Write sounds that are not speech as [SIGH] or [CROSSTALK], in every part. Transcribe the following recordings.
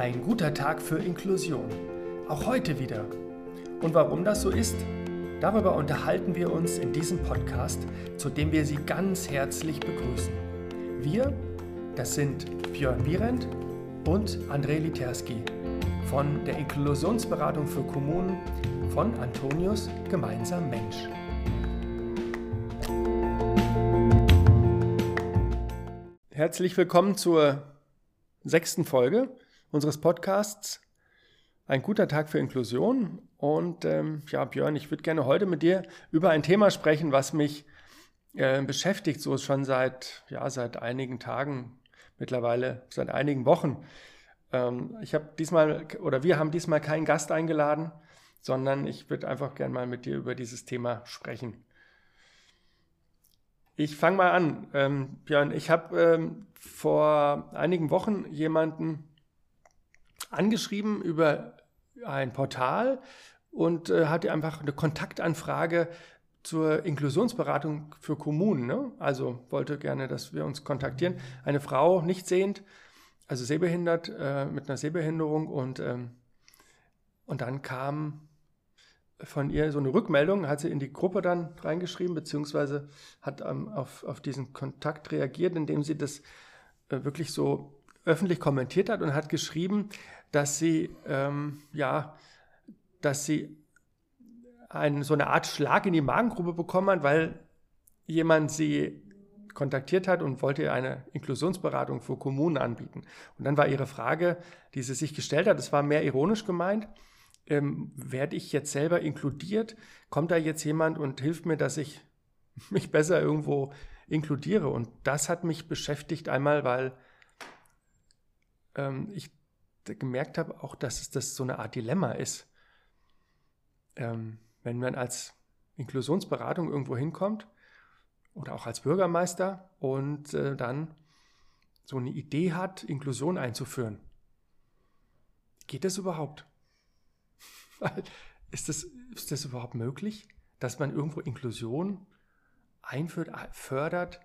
Ein guter Tag für Inklusion. Auch heute wieder. Und warum das so ist, darüber unterhalten wir uns in diesem Podcast, zu dem wir Sie ganz herzlich begrüßen. Wir, das sind Björn Wierendt und André Literski von der Inklusionsberatung für Kommunen von Antonius Gemeinsam Mensch. Herzlich willkommen zur sechsten Folge unseres Podcasts. Ein guter Tag für Inklusion. Und ähm, ja, Björn, ich würde gerne heute mit dir über ein Thema sprechen, was mich äh, beschäftigt, so schon seit, ja, seit einigen Tagen, mittlerweile seit einigen Wochen. Ähm, ich habe diesmal, oder wir haben diesmal keinen Gast eingeladen, sondern ich würde einfach gerne mal mit dir über dieses Thema sprechen. Ich fange mal an. Ähm, Björn, ich habe ähm, vor einigen Wochen jemanden angeschrieben über ein Portal und äh, hatte einfach eine Kontaktanfrage zur Inklusionsberatung für Kommunen. Ne? Also wollte gerne, dass wir uns kontaktieren. Eine Frau, nicht sehend, also sehbehindert, äh, mit einer Sehbehinderung und, ähm, und dann kam von ihr so eine Rückmeldung, hat sie in die Gruppe dann reingeschrieben, beziehungsweise hat ähm, auf, auf diesen Kontakt reagiert, indem sie das äh, wirklich so öffentlich kommentiert hat und hat geschrieben, dass sie, ähm, ja, dass sie ein, so eine Art Schlag in die Magengrube bekommen hat, weil jemand sie kontaktiert hat und wollte eine Inklusionsberatung für Kommunen anbieten. Und dann war ihre Frage, die sie sich gestellt hat, das war mehr ironisch gemeint, ähm, werde ich jetzt selber inkludiert? Kommt da jetzt jemand und hilft mir, dass ich [LAUGHS] mich besser irgendwo inkludiere? Und das hat mich beschäftigt einmal, weil ähm, ich gemerkt habe auch, dass es das so eine Art Dilemma ist. Ähm, wenn man als Inklusionsberatung irgendwo hinkommt oder auch als Bürgermeister und äh, dann so eine Idee hat, Inklusion einzuführen. Geht das überhaupt? [LAUGHS] ist, das, ist das überhaupt möglich, dass man irgendwo Inklusion einführt, fördert?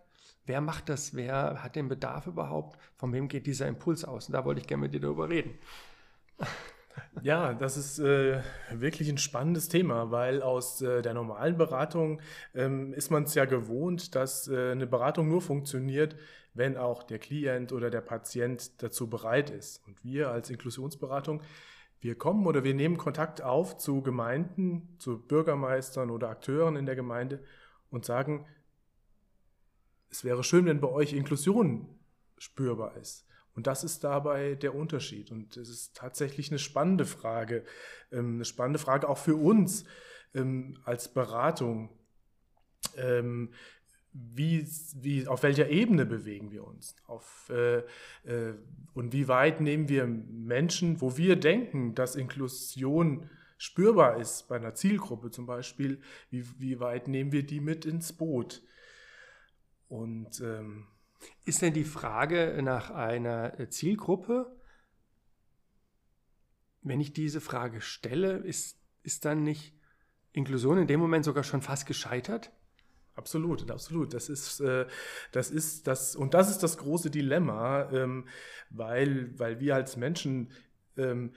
Wer macht das? Wer hat den Bedarf überhaupt? Von wem geht dieser Impuls aus? Und da wollte ich gerne mit dir darüber reden. [LAUGHS] Ja, das ist äh, wirklich ein spannendes Thema, weil aus äh, der normalen Beratung ähm, ist man es ja gewohnt, dass äh, eine Beratung nur funktioniert, wenn auch der Klient oder der Patient dazu bereit ist. Und wir als Inklusionsberatung wir kommen oder wir nehmen Kontakt auf zu Gemeinden, zu Bürgermeistern oder Akteuren in der Gemeinde und sagen, es wäre schön, wenn bei euch Inklusion spürbar ist. Und das ist dabei der Unterschied. Und es ist tatsächlich eine spannende Frage, ähm, eine spannende Frage auch für uns ähm, als Beratung. Ähm, wie, wie, auf welcher Ebene bewegen wir uns? Auf, äh, äh, und wie weit nehmen wir Menschen, wo wir denken, dass Inklusion spürbar ist, bei einer Zielgruppe zum Beispiel, wie, wie weit nehmen wir die mit ins Boot? Und ähm, ist denn die Frage nach einer Zielgruppe, wenn ich diese Frage stelle, ist, ist dann nicht Inklusion in dem Moment sogar schon fast gescheitert? Absolut, absolut. Das ist, äh, das ist das, und das ist das große Dilemma, ähm, weil, weil wir als Menschen ähm,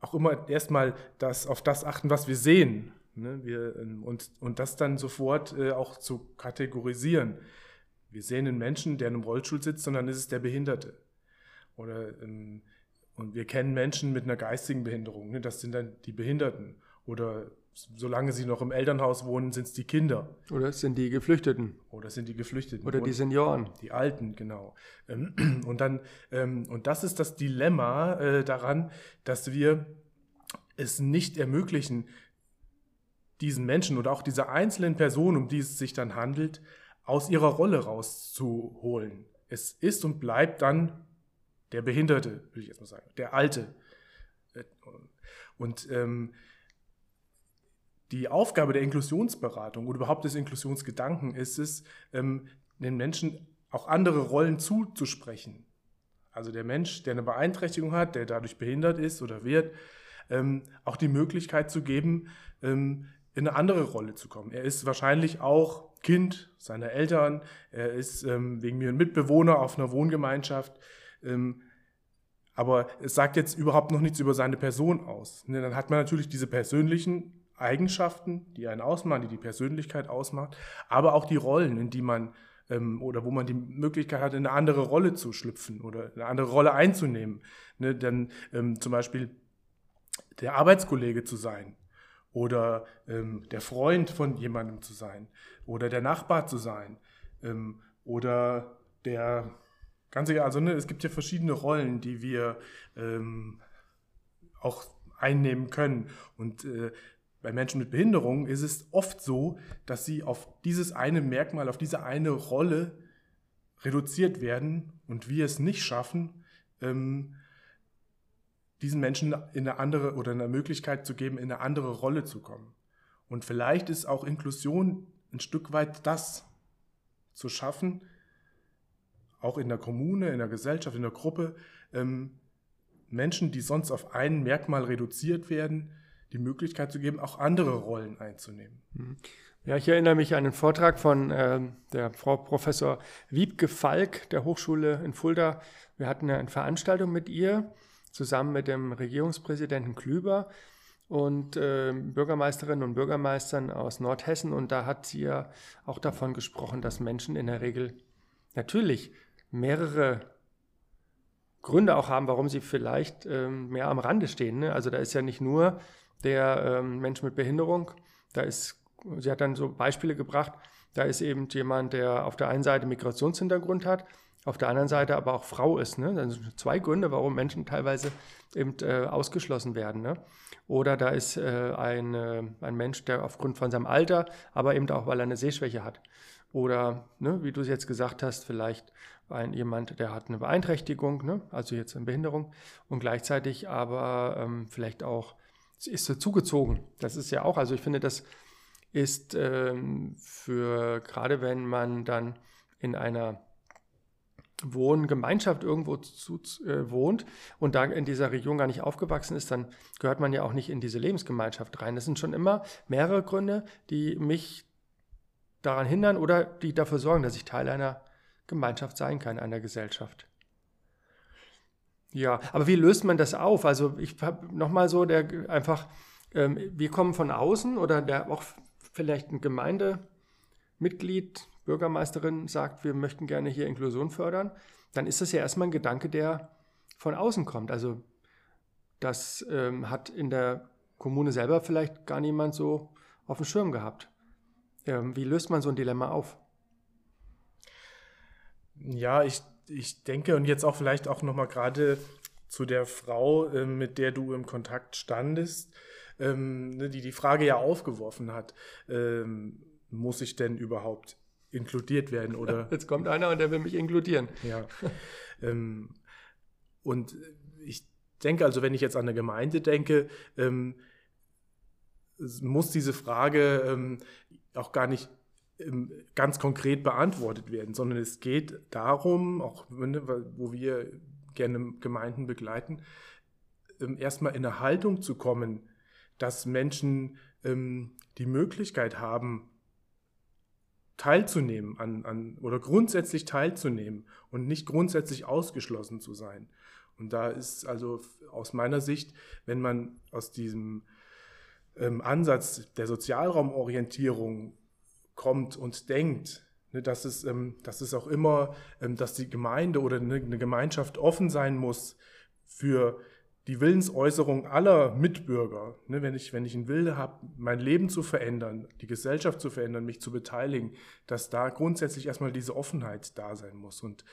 auch immer erstmal das, auf das achten, was wir sehen. Ne? Wir, ähm, und, und das dann sofort äh, auch zu kategorisieren. Wir sehen einen Menschen, der in einem Rollstuhl sitzt, sondern ist es der Behinderte. Oder, ähm, und wir kennen Menschen mit einer geistigen Behinderung, ne? das sind dann die Behinderten. Oder solange sie noch im Elternhaus wohnen, sind es die Kinder. Oder es sind die Geflüchteten. Oder es sind die Geflüchteten. Oder die Senioren. Die Alten, genau. Ähm, [CLEARS THROAT] und dann, ähm, und das ist das Dilemma äh, daran, dass wir es nicht ermöglichen, diesen Menschen oder auch dieser einzelnen Person, um die es sich dann handelt, aus ihrer Rolle rauszuholen. Es ist und bleibt dann der Behinderte, will ich jetzt mal sagen, der Alte. Und ähm, die Aufgabe der Inklusionsberatung oder überhaupt des Inklusionsgedanken ist es, ähm, den Menschen auch andere Rollen zuzusprechen. Also der Mensch, der eine Beeinträchtigung hat, der dadurch behindert ist oder wird, ähm, auch die Möglichkeit zu geben, ähm, in eine andere Rolle zu kommen. Er ist wahrscheinlich auch Kind seiner Eltern, er ist ähm, wegen mir ein Mitbewohner auf einer Wohngemeinschaft, ähm, Aber es sagt jetzt überhaupt noch nichts über seine Person aus. Ne, dann hat man natürlich diese persönlichen Eigenschaften, die einen ausmachen, die die Persönlichkeit ausmacht, aber auch die Rollen, in die man ähm, oder wo man die Möglichkeit hat, in eine andere Rolle zu schlüpfen oder eine andere Rolle einzunehmen. Ne, dann ähm, zum Beispiel der Arbeitskollege zu sein oder ähm, der Freund von jemandem zu sein oder der Nachbar zu sein ähm, oder der ganz egal, also ne, es gibt ja verschiedene Rollen, die wir ähm, auch einnehmen können. Und äh, bei Menschen mit Behinderung ist es oft so, dass sie auf dieses eine Merkmal, auf diese eine Rolle reduziert werden und wir es nicht schaffen, ähm, diesen Menschen in eine andere oder eine Möglichkeit zu geben, in eine andere Rolle zu kommen. Und vielleicht ist auch Inklusion ein Stück weit das zu schaffen, auch in der Kommune, in der Gesellschaft, in der Gruppe, ähm, Menschen, die sonst auf ein Merkmal reduziert werden, die Möglichkeit zu geben, auch andere Rollen einzunehmen. Mhm. Ja, ich erinnere mich an einen Vortrag von äh, der Frau Professor Wiebke Falk der Hochschule in Fulda. Wir hatten eine Veranstaltung mit ihr zusammen mit dem Regierungspräsidenten Klüber und äh, Bürgermeisterinnen und Bürgermeistern aus Nordhessen. Und da hat sie ja auch davon gesprochen, dass Menschen in der Regel natürlich mehrere Gründe auch haben, warum sie vielleicht ähm, mehr am Rande stehen. Ne? Also da ist ja nicht nur der ähm, Mensch mit Behinderung, da ist, sie hat dann so Beispiele gebracht, da ist eben jemand, der auf der einen Seite Migrationshintergrund hat, auf der anderen Seite aber auch Frau ist. Ne? Das sind zwei Gründe, warum Menschen teilweise eben äh, ausgeschlossen werden. Ne? Oder da ist äh, ein, äh, ein Mensch, der aufgrund von seinem Alter, aber eben auch, weil er eine Sehschwäche hat. Oder, ne, wie du es jetzt gesagt hast, vielleicht ein, jemand, der hat eine Beeinträchtigung, ne? also jetzt eine Behinderung und gleichzeitig aber ähm, vielleicht auch ist so zugezogen. Das ist ja auch, also ich finde, das ist ähm, für, gerade wenn man dann in einer Wohngemeinschaft irgendwo zu, äh, wohnt und da in dieser Region gar nicht aufgewachsen ist, dann gehört man ja auch nicht in diese Lebensgemeinschaft rein. Das sind schon immer mehrere Gründe, die mich daran hindern oder die dafür sorgen, dass ich Teil einer Gemeinschaft sein kann, einer Gesellschaft. Ja, aber wie löst man das auf? Also ich habe nochmal so, der einfach, ähm, wir kommen von außen oder der auch vielleicht ein Gemeindemitglied, Bürgermeisterin sagt, wir möchten gerne hier Inklusion fördern, dann ist das ja erstmal ein Gedanke, der von außen kommt. Also das ähm, hat in der Kommune selber vielleicht gar niemand so auf dem Schirm gehabt. Ähm, wie löst man so ein Dilemma auf? Ja, ich, ich denke und jetzt auch vielleicht auch nochmal gerade zu der Frau, äh, mit der du im Kontakt standest, ähm, ne, die die Frage ja aufgeworfen hat, ähm, muss ich denn überhaupt inkludiert werden oder. [LAUGHS] Jetzt kommt einer und der will mich inkludieren. Ja. ähm, und ich denke, also wenn ich jetzt an eine Gemeinde denke, ähm, muss diese Frage ähm, auch gar nicht ähm, ganz konkret beantwortet werden, sondern es geht darum, auch wo wir gerne Gemeinden begleiten, ähm, erstmal in eine Haltung zu kommen, dass Menschen ähm, die Möglichkeit haben, teilzunehmen an, an oder grundsätzlich teilzunehmen und nicht grundsätzlich ausgeschlossen zu sein. Und da ist also aus meiner Sicht, wenn man aus diesem ähm, Ansatz der Sozialraumorientierung kommt und denkt, ne, dass, es, ähm, dass es auch immer, ähm, dass die Gemeinde oder eine, eine Gemeinschaft offen sein muss für die Willensäußerung aller Mitbürger, ne, wenn, ich, wenn ich einen Wille habe, mein Leben zu verändern, die Gesellschaft zu verändern, mich zu beteiligen, dass da grundsätzlich erstmal diese Offenheit da sein muss. Und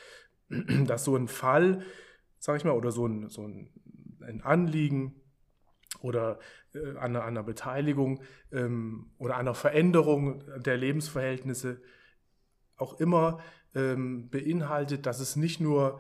[CLEARS THROAT] dass so ein Fall, sag ich mal, oder so ein, so ein, ein Anliegen oder äh, an, einer, an, einer, Beteiligung ähm, oder einer Veränderung der Lebensverhältnisse auch immer ähm, beinhaltet, dass es nicht nur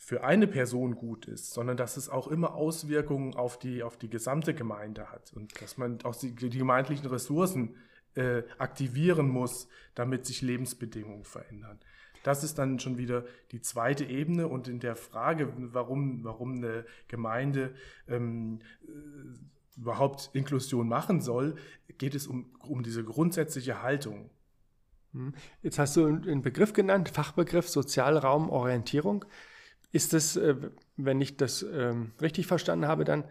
für eine Person gut ist, sondern dass es auch immer Auswirkungen auf die, auf die gesamte Gemeinde hat und dass man auch die, die gemeindlichen Ressourcen äh, aktivieren muss, damit sich Lebensbedingungen verändern. Das ist dann schon wieder die zweite Ebene und in der Frage, warum, warum eine Gemeinde ähm, äh, überhaupt Inklusion machen soll, geht es um, um diese grundsätzliche Haltung. Hm. Jetzt hast du einen Begriff genannt, Fachbegriff Sozialraumorientierung. Ist es, äh, wenn ich das ähm, richtig verstanden habe, dann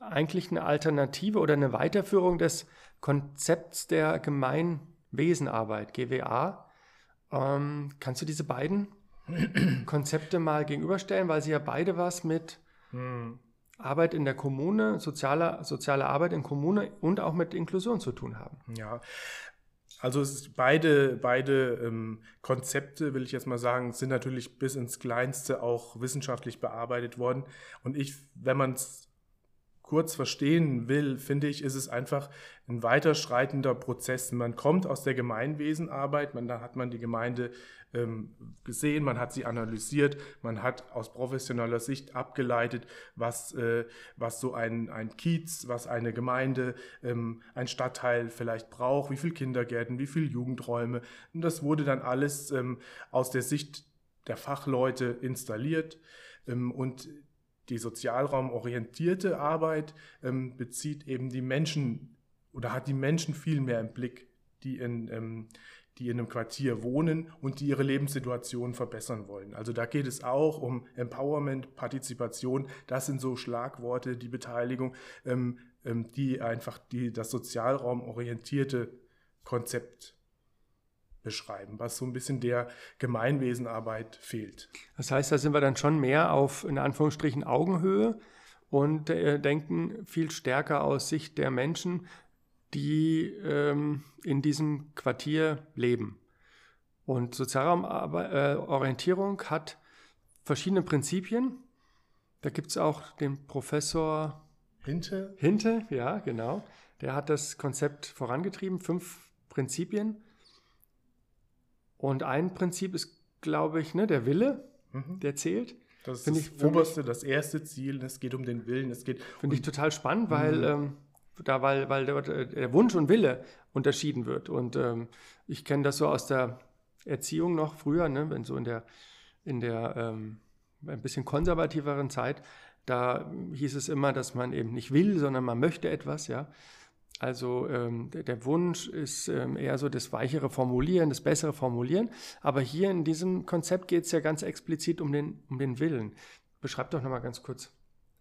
eigentlich eine Alternative oder eine Weiterführung des Konzepts der Gemeinwesenarbeit, GWA. Ähm, kannst du diese beiden [CLEARS THROAT] Konzepte mal gegenüberstellen, weil sie ja beide was mit hm. Arbeit in der Kommune, soziale, soziale Arbeit in Kommune und auch mit Inklusion zu tun haben. Ja, also beide, beide ähm, Konzepte, will ich jetzt mal sagen, sind natürlich bis ins Kleinste auch wissenschaftlich bearbeitet worden. Und ich, wenn man es kurz verstehen will, finde ich, ist es einfach ein weiterschreitender Prozess. Man kommt aus der Gemeinwesenarbeit, man, da hat man die Gemeinde ähm, gesehen, man hat sie analysiert, man hat aus professioneller Sicht abgeleitet, was, äh, was so ein, ein Kiez, was eine Gemeinde, ähm, ein Stadtteil vielleicht braucht, wie viele Kindergärten, wie viele Jugendräume. Und das wurde dann alles ähm, aus der Sicht der Fachleute installiert. Ähm, und die sozialraumorientierte Arbeit ähm, bezieht eben die Menschen oder hat die Menschen viel mehr im Blick, die in, ähm, die in einem Quartier wohnen und die ihre Lebenssituation verbessern wollen. Also da geht es auch um Empowerment, Partizipation. Das sind so Schlagworte, die Beteiligung, ähm, ähm die einfach die, das sozialraumorientierte Konzept beschreiben, was so ein bisschen der Gemeinwesenarbeit fehlt. Das heißt, da sind wir dann schon mehr auf, in Anführungsstrichen, Augenhöhe und äh, denken viel stärker aus Sicht der Menschen, die ähm, in diesem Quartier leben. Und Sozialraumorientierung hat verschiedene Prinzipien. Da gibt es auch den Professor Hinte. Hinte, ja, genau. Der hat das Konzept vorangetrieben, fünf Prinzipien. Und ein Prinzip ist, glaube ich, ne, der Wille, mhm. der zählt. Das ist das ich, oberste, das erste Ziel. Es geht um den Willen. Es geht. Finde ich total spannend, weil mhm. ähm, da, weil, weil der, der, Wunsch und Wille unterschieden wird. Und ähm, ich kenne das so aus der Erziehung noch früher, ne, wenn so in der in der ähm, ein bisschen konservativeren Zeit, da hieß es immer, dass man eben nicht will, sondern man möchte etwas, ja. Also ähm, der, der, Wunsch ist ähm, eher so das weichere Formulieren, das bessere Formulieren. Aber hier in diesem Konzept geht es ja ganz explizit um den, um den Willen. Beschreib doch nochmal ganz kurz,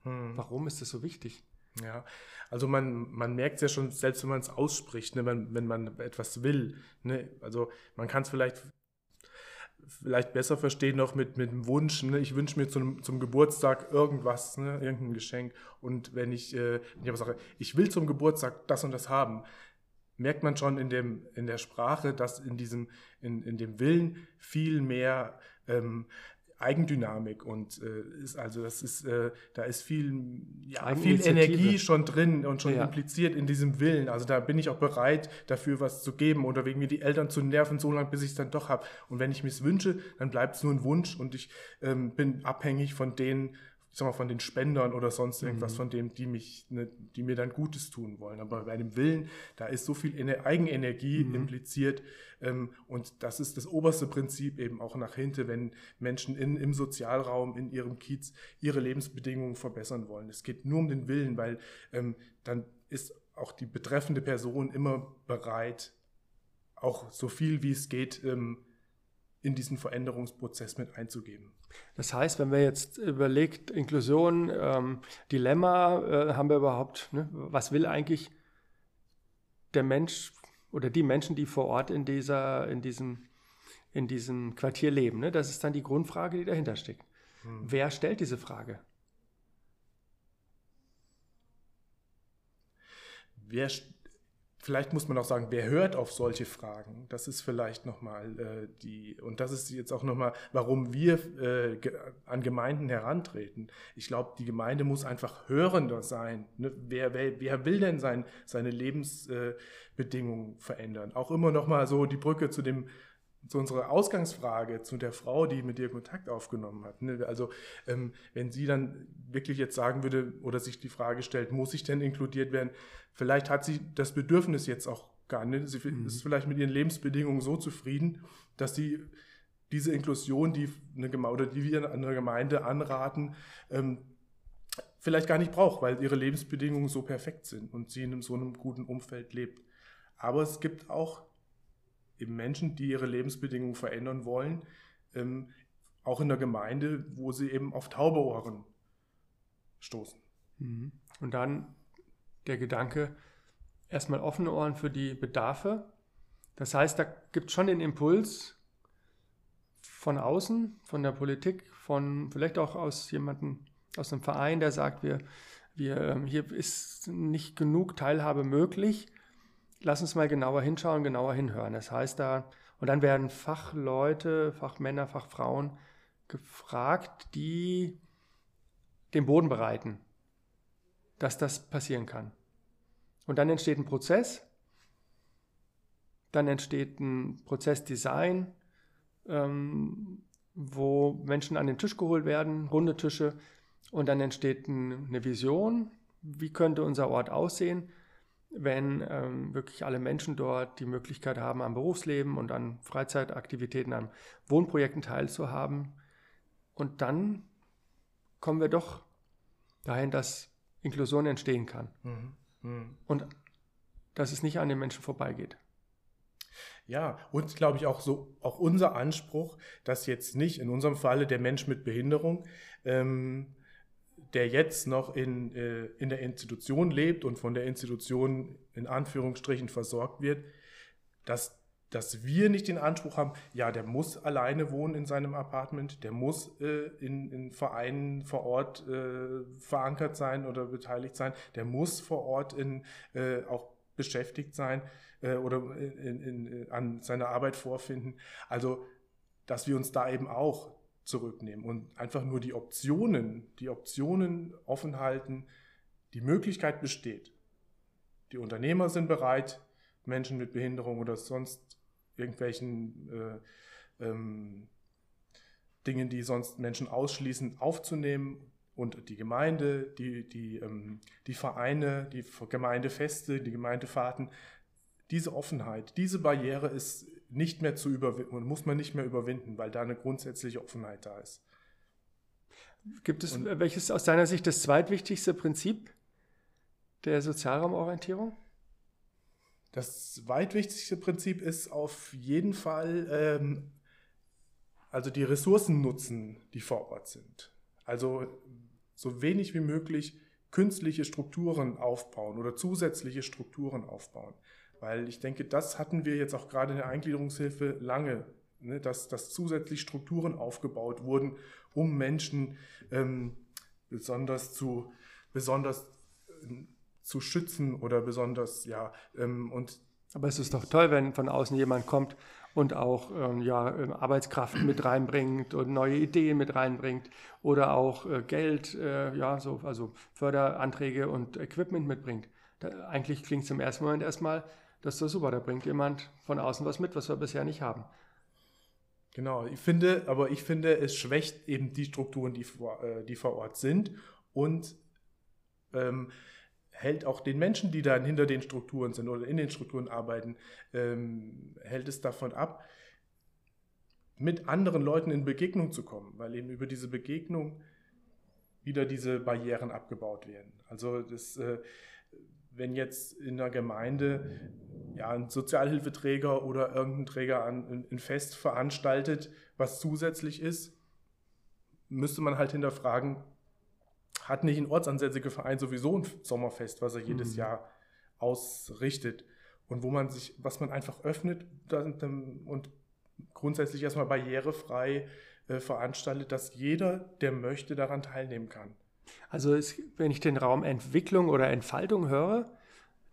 hm. warum ist das so wichtig? Ja, also man, man merkt es ja schon, selbst wenn man es ausspricht, ne, wenn, wenn man etwas will. Ne, also man kann es vielleicht vielleicht besser verstehen noch mit, mit dem Wunsch, ne? ich wünsche mir zum, zum Geburtstag irgendwas, ne? irgendein Geschenk. Und wenn ich, äh, wenn ich aber sage, ich will zum Geburtstag das und das haben, merkt man schon in, dem, in der Sprache, dass in, diesem, in, in dem Willen viel mehr ähm, Eigendynamik und äh, ist also das ist äh, da ist viel ja, viel Energie schon drin und schon ja. impliziert in diesem Willen. Also da bin ich auch bereit dafür was zu geben oder wegen mir die Eltern zu nerven so lange bis ich es dann doch habe. Und wenn ich mir es wünsche, dann bleibt es nur ein Wunsch und ich ähm, bin abhängig von denen ich sag mal, von den Spendern oder sonst irgendwas, mhm. von dem, die mich, ne, die mir dann Gutes tun wollen. Aber bei dem Willen, da ist so viel Eigenenergie mhm. impliziert. Ähm, und das ist das oberste Prinzip eben auch nach hinten, wenn Menschen in, im Sozialraum, in ihrem Kiez, ihre Lebensbedingungen verbessern wollen. Es geht nur um den Willen, weil ähm, dann ist auch die betreffende Person immer bereit, auch so viel wie es geht, ähm, in diesen Veränderungsprozess mit einzugeben. Das heißt, wenn wir jetzt überlegt, Inklusion, ähm, Dilemma, äh, haben wir überhaupt, ne, was will eigentlich der Mensch oder die Menschen, die vor Ort in, dieser, in, diesem, in diesem Quartier leben? Ne? Das ist dann die Grundfrage, die dahinter steckt. Hm. Wer stellt diese Frage? Wer, Vielleicht muss man auch sagen, wer hört auf solche Fragen? Das ist vielleicht nochmal äh, die, und das ist jetzt auch nochmal, warum wir äh, an Gemeinden herantreten. Ich glaube, die Gemeinde muss einfach hörender sein. Ne? Wer, wer, wer will denn sein, seine Lebensbedingungen äh, verändern? Auch immer nochmal so die Brücke zu dem zu unserer Ausgangsfrage, zu der Frau, die mit dir Kontakt aufgenommen hat. Ne? Also ähm, wenn sie dann wirklich jetzt sagen würde oder sich die Frage stellt, muss ich denn inkludiert werden? Vielleicht hat sie das Bedürfnis jetzt auch gar nicht. Sie mhm. ist vielleicht mit ihren Lebensbedingungen so zufrieden, dass sie diese Inklusion, die eine Gemeinde oder die wir einer Gemeinde anraten, ähm, vielleicht gar nicht braucht, weil ihre Lebensbedingungen so perfekt sind und sie in so einem guten Umfeld lebt. Aber es gibt auch eben Menschen, die ihre Lebensbedingungen verändern wollen, ähm, auch in der Gemeinde, wo sie eben auf taube Ohren stoßen. Mhm. Und dann der Gedanke, erstmal offene Ohren für die Bedarfe. Das heißt, da gibt es schon den Impuls von außen, von der Politik, von vielleicht auch aus jemandem, aus einem Verein, der sagt, wir, wir, ähm, hier ist nicht genug Teilhabe möglich. Lass uns mal genauer hinschauen, genauer hinhören. Das heißt da, und dann werden Fachleute, Fachmänner, Fachfrauen gefragt, die den Boden bereiten, dass das passieren kann. Und dann entsteht ein Prozess, dann entsteht ein Prozessdesign, ähm, wo Menschen an den Tisch geholt werden, runde Tische, und dann entsteht ein, eine Vision, wie könnte unser Ort aussehen, wenn ähm, wirklich alle Menschen dort die Möglichkeit haben, am Berufsleben und an Freizeitaktivitäten, an Wohnprojekten teilzuhaben. Und dann kommen wir doch dahin, dass Inklusion entstehen kann. Mhm. Mhm. Und dass es nicht an den Menschen vorbeigeht. Ja, und glaube ich auch so, auch unser Anspruch, dass jetzt nicht in unserem Falle der Mensch mit Behinderung, ähm, der jetzt noch in, äh, in der Institution lebt und von der Institution in Anführungsstrichen versorgt wird, dass, dass wir nicht den Anspruch haben, ja, der muss alleine wohnen in seinem Apartment, der muss äh, in, in Vereinen vor Ort äh, verankert sein oder beteiligt sein, der muss vor Ort in, äh, auch beschäftigt sein äh, oder in, in, an seiner Arbeit vorfinden. Also, dass wir uns da eben auch zurücknehmen und einfach nur die Optionen, die Optionen offen halten, die Möglichkeit besteht. Die Unternehmer sind bereit, Menschen mit Behinderung oder sonst irgendwelchen äh, ähm, Dingen, die sonst Menschen ausschließen, aufzunehmen und die Gemeinde, die, die, ähm, die Vereine, die Gemeindefeste, die Gemeindefahrten, diese Offenheit, diese Barriere ist nicht mehr zu überwinden, muss man nicht mehr überwinden, weil da eine grundsätzliche Offenheit da ist. Gibt es, und, welches aus deiner Sicht das zweitwichtigste Prinzip der Sozialraumorientierung? Das zweitwichtigste Prinzip ist auf jeden Fall, ähm, also die Ressourcen nutzen, die vor Ort sind. Also so wenig wie möglich künstliche Strukturen aufbauen oder zusätzliche Strukturen aufbauen. Weil ich denke, das hatten wir jetzt auch gerade in der Eingliederungshilfe lange, ne, dass, dass zusätzlich Strukturen aufgebaut wurden, um Menschen ähm, besonders zu, besonders äh, zu schützen oder besonders, ja, ähm, und aber es ist doch toll, wenn von außen jemand kommt und auch ähm, ja, ähm, Arbeitskraft mit reinbringt und neue Ideen mit reinbringt oder auch äh, Geld, äh, ja, so, also Förderanträge und Equipment mitbringt. Da, eigentlich klingt es im ersten Moment erstmal das ist doch super, da bringt jemand von außen was mit, was wir bisher nicht haben. Genau, ich finde, aber ich finde, es schwächt eben die Strukturen, die vor, äh, die vor Ort sind und ähm, hält auch den Menschen, die dann hinter den Strukturen sind oder in den Strukturen arbeiten, ähm, hält es davon ab, mit anderen Leuten in Begegnung zu kommen, weil eben über diese Begegnung wieder diese Barrieren abgebaut werden. Also das, äh, wenn jetzt in der Gemeinde ja, ein Sozialhilfeträger oder irgendein Träger ein, ein Fest veranstaltet, was zusätzlich ist, müsste man halt hinterfragen, hat nicht ein ortsansässiger Verein sowieso ein Sommerfest, was er jedes mhm. Jahr ausrichtet und wo man sich, was man einfach öffnet und grundsätzlich erstmal barrierefrei äh, veranstaltet, dass jeder, der möchte, daran teilnehmen kann. Also es, wenn ich den Raum Entwicklung oder Entfaltung höre,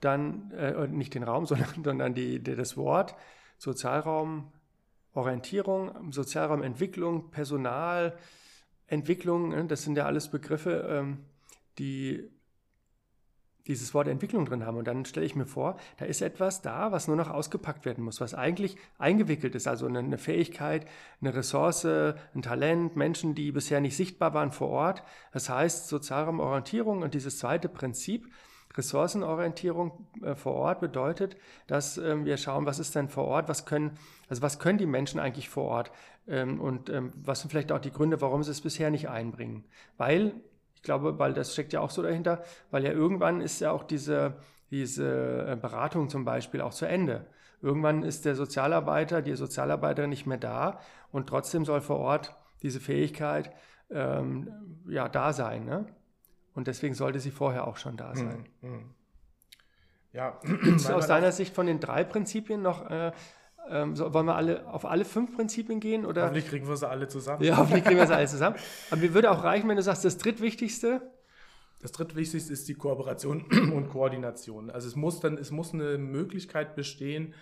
dann äh, nicht den Raum, [LAUGHS] sondern, sondern die, die, das Wort Sozialraumorientierung, Sozialraumentwicklung, Personalentwicklung, ne, das sind ja alles Begriffe, ähm, die dieses Wort Entwicklung drin haben. Und dann stelle ich mir vor, da ist etwas da, was nur noch ausgepackt werden muss, was eigentlich eingewickelt ist. Also eine Fähigkeit, eine Ressource, ein Talent, Menschen, die bisher nicht sichtbar waren vor Ort. Das heißt, Sozialraumorientierung und dieses zweite Prinzip, Ressourcenorientierung äh, vor Ort bedeutet, dass ähm, wir schauen, was ist denn vor Ort, was können, also was können die Menschen eigentlich vor Ort ähm, und ähm, was sind vielleicht auch die Gründe, warum sie es bisher nicht einbringen. Weil glaube, weil das steckt ja auch so dahinter, weil ja irgendwann ist ja auch diese, diese äh, Beratung zum Beispiel auch zu Ende. Irgendwann ist der Sozialarbeiter, die Sozialarbeiterin nicht mehr da und trotzdem soll vor Ort diese Fähigkeit ähm, ja, da sein. Ne? Und deswegen sollte sie vorher auch schon da sein. Mhm. mhm. Ja. [CLEARS THROAT] Gibt es aus deiner Sicht von den drei Prinzipien noch, äh, ähm, so, wollen wir alle auf alle fünf Prinzipien gehen? Oder? Hoffentlich kriegen wir sie alle zusammen. Ja, hoffentlich kriegen wir sie alle zusammen. [LAUGHS] Aber mir würde auch reichen, wenn du sagst, das drittwichtigste. Das drittwichtigste ist die Kooperation [CLEARS THROAT] und Koordination. Also es muss dann, es muss eine Möglichkeit bestehen,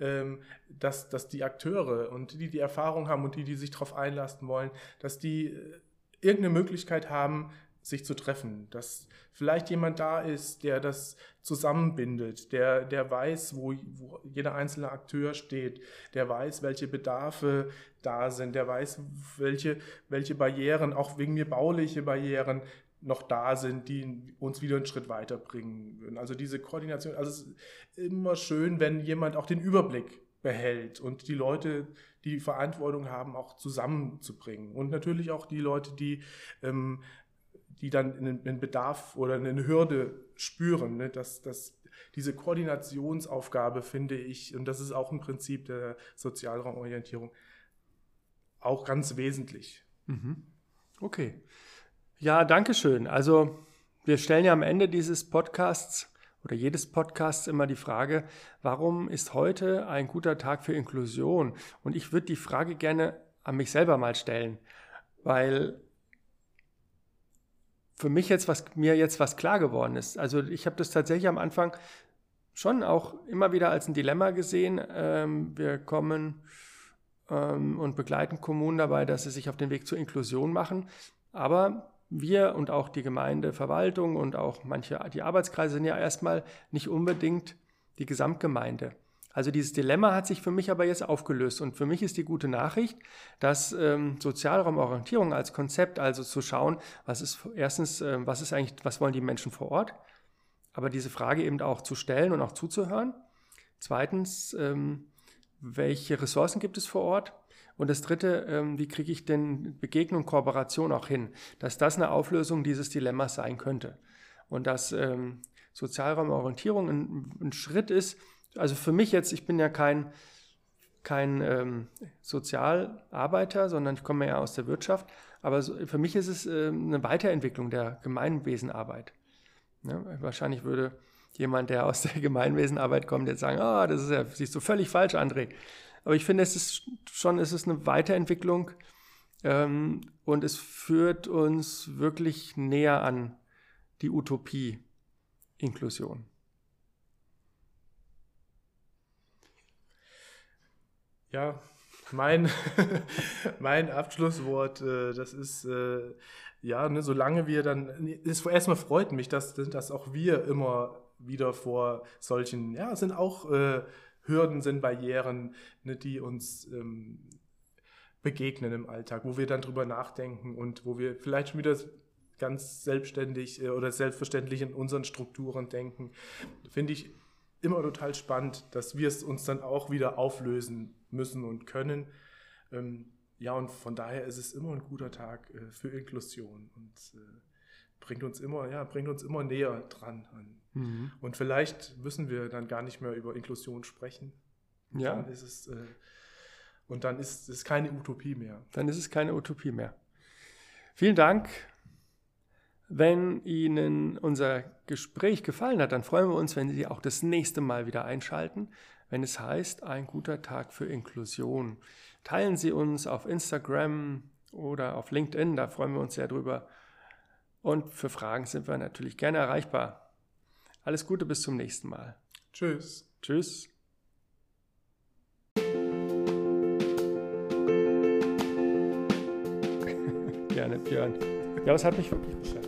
ähm, dass, dass die Akteure und die, die Erfahrung haben und die, die sich darauf einlassen wollen, dass die äh, irgendeine Möglichkeit haben, sich zu treffen, dass vielleicht jemand da ist, der das zusammenbindet, der, der weiß, wo, wo jeder einzelne Akteur steht, der weiß, welche Bedarfe da sind, der weiß, welche, welche Barrieren, auch wegen mir bauliche Barrieren, noch da sind, die uns wieder einen Schritt weiterbringen würden. Also diese Koordination, also es ist immer schön, wenn jemand auch den Überblick behält und die Leute, die Verantwortung haben, auch zusammenzubringen. Und natürlich auch die Leute, die, ähm, die dann einen, Bedarf oder eine Hürde spüren. Ne? Dass, dass diese Koordinationsaufgabe finde ich, und das ist auch ein Prinzip der Sozialraumorientierung, auch ganz wesentlich. Mhm. Okay. Ja, danke schön. Also wir stellen ja am Ende dieses Podcasts oder jedes Podcasts immer die Frage, warum ist heute ein guter Tag für Inklusion? Und ich würde die Frage gerne an mich selber mal stellen, weil für mich jetzt was mir jetzt was klar geworden ist. Also ich habe das tatsächlich am Anfang schon auch immer wieder als ein Dilemma gesehen. Ähm, wir kommen ähm, und begleiten Kommunen dabei, dass sie sich auf den Weg zur Inklusion machen. Aber wir und auch die Gemeindeverwaltung und auch manche, die Arbeitskreise sind ja erstmal nicht unbedingt die Gesamtgemeinde. Also dieses Dilemma hat sich für mich aber jetzt aufgelöst und für mich ist die gute Nachricht, dass ähm, Sozialraumorientierung als Konzept, also zu schauen, was ist erstens, äh, was ist eigentlich, was wollen die Menschen vor Ort, aber diese Frage eben auch zu stellen und auch zuzuhören. Zweitens, ähm, welche Ressourcen gibt es vor Ort? Und das Dritte, ähm, wie kriege ich denn Begegnung, Kooperation auch hin, dass das eine Auflösung dieses Dilemmas sein könnte. Und dass ähm, Sozialraumorientierung ein, ein, Schritt ist, also für mich jetzt, ich bin ja kein, kein ähm, Sozialarbeiter, sondern ich komme ja aus der Wirtschaft, aber so, für mich ist es ähm, eine Weiterentwicklung der Gemeinwesenarbeit. Ja, wahrscheinlich würde jemand, der aus der [LAUGHS] Gemeinwesenarbeit kommt, jetzt sagen, ah, oh, das ist ja, siehst du völlig falsch, André. Aber ich finde, es ist schon es ist eine Weiterentwicklung ähm, und es führt uns wirklich näher an die Utopie Inklusion. Ja, mein, [LAUGHS] mein Abschlusswort, äh, das ist, äh, ja, ne, solange wir dann, ist, erstmal freut mich, dass, dass auch wir immer wieder vor solchen, ja, sind auch äh, Hürden sind, Barrieren, ne, die uns ähm, begegnen im Alltag, wo wir dann drüber nachdenken und wo wir vielleicht schon wieder ganz selbstständig äh, oder selbstverständlich in unseren Strukturen denken, finde ich immer total spannend, dass wir es uns dann auch wieder auflösen müssen und können. Ähm, ja, und von daher ist es immer ein guter Tag äh, für Inklusion und äh, bringt uns immer, ja, bringt uns immer näher dran an Mhm. Und vielleicht müssen wir dann gar nicht mehr über Inklusion sprechen. Ja. Dann ist es, äh, und dann ist es keine Utopie mehr. Dann ist es keine Utopie mehr. Vielen Dank. Wenn Ihnen unser Gespräch gefallen hat, dann freuen wir uns, wenn Sie auch das nächste Mal wieder einschalten, wenn es heißt, ein guter Tag für Inklusion. Teilen Sie uns auf Instagram oder auf LinkedIn, da freuen wir uns sehr drüber. Und für Fragen sind wir natürlich gerne erreichbar. Alles Gute, bis zum nächsten Mal. Tschüss. Tschüss. [LAUGHS] Gerne, Björn. Ja, es hat mich wirklich beschäftigt.